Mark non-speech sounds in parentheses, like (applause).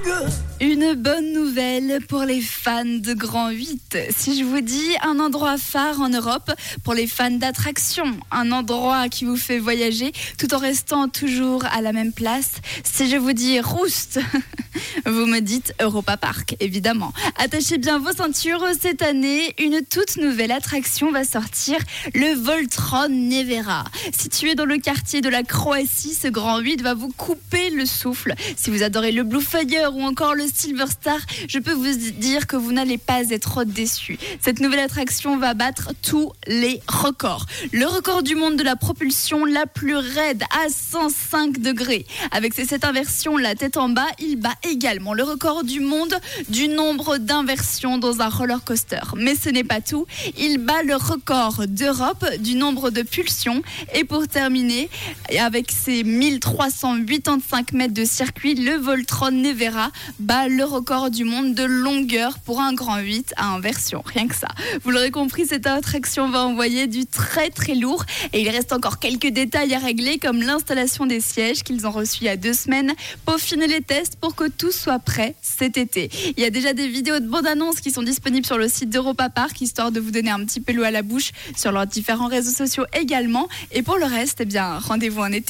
good. Une bonne nouvelle pour les fans de Grand 8. Si je vous dis un endroit phare en Europe pour les fans d'attractions, un endroit qui vous fait voyager tout en restant toujours à la même place, si je vous dis Rouste, (laughs) vous me dites Europa Park, évidemment. Attachez bien vos ceintures, cette année, une toute nouvelle attraction va sortir, le Voltron Nevera. Situé dans le quartier de la Croatie, ce Grand 8 va vous couper le souffle. Si vous adorez le Blue Fire ou encore le Silver Star, je peux vous dire que vous n'allez pas être déçus. Cette nouvelle attraction va battre tous les records. Le record du monde de la propulsion la plus raide à 105 degrés. Avec 7 inversions, la tête en bas, il bat également le record du monde du nombre d'inversions dans un roller coaster. Mais ce n'est pas tout. Il bat le record d'Europe du nombre de pulsions. Et pour terminer, avec ses 1385 mètres de circuit, le Voltron Nevera le record du monde de longueur pour un grand 8 à inversion. Rien que ça. Vous l'aurez compris, cette attraction va envoyer du très très lourd. Et il reste encore quelques détails à régler, comme l'installation des sièges qu'ils ont reçus il y a deux semaines. Peaufiner les tests pour que tout soit prêt cet été. Il y a déjà des vidéos de bande-annonce qui sont disponibles sur le site d'Europa Park, histoire de vous donner un petit peu à la bouche sur leurs différents réseaux sociaux également. Et pour le reste, eh bien, rendez-vous en été.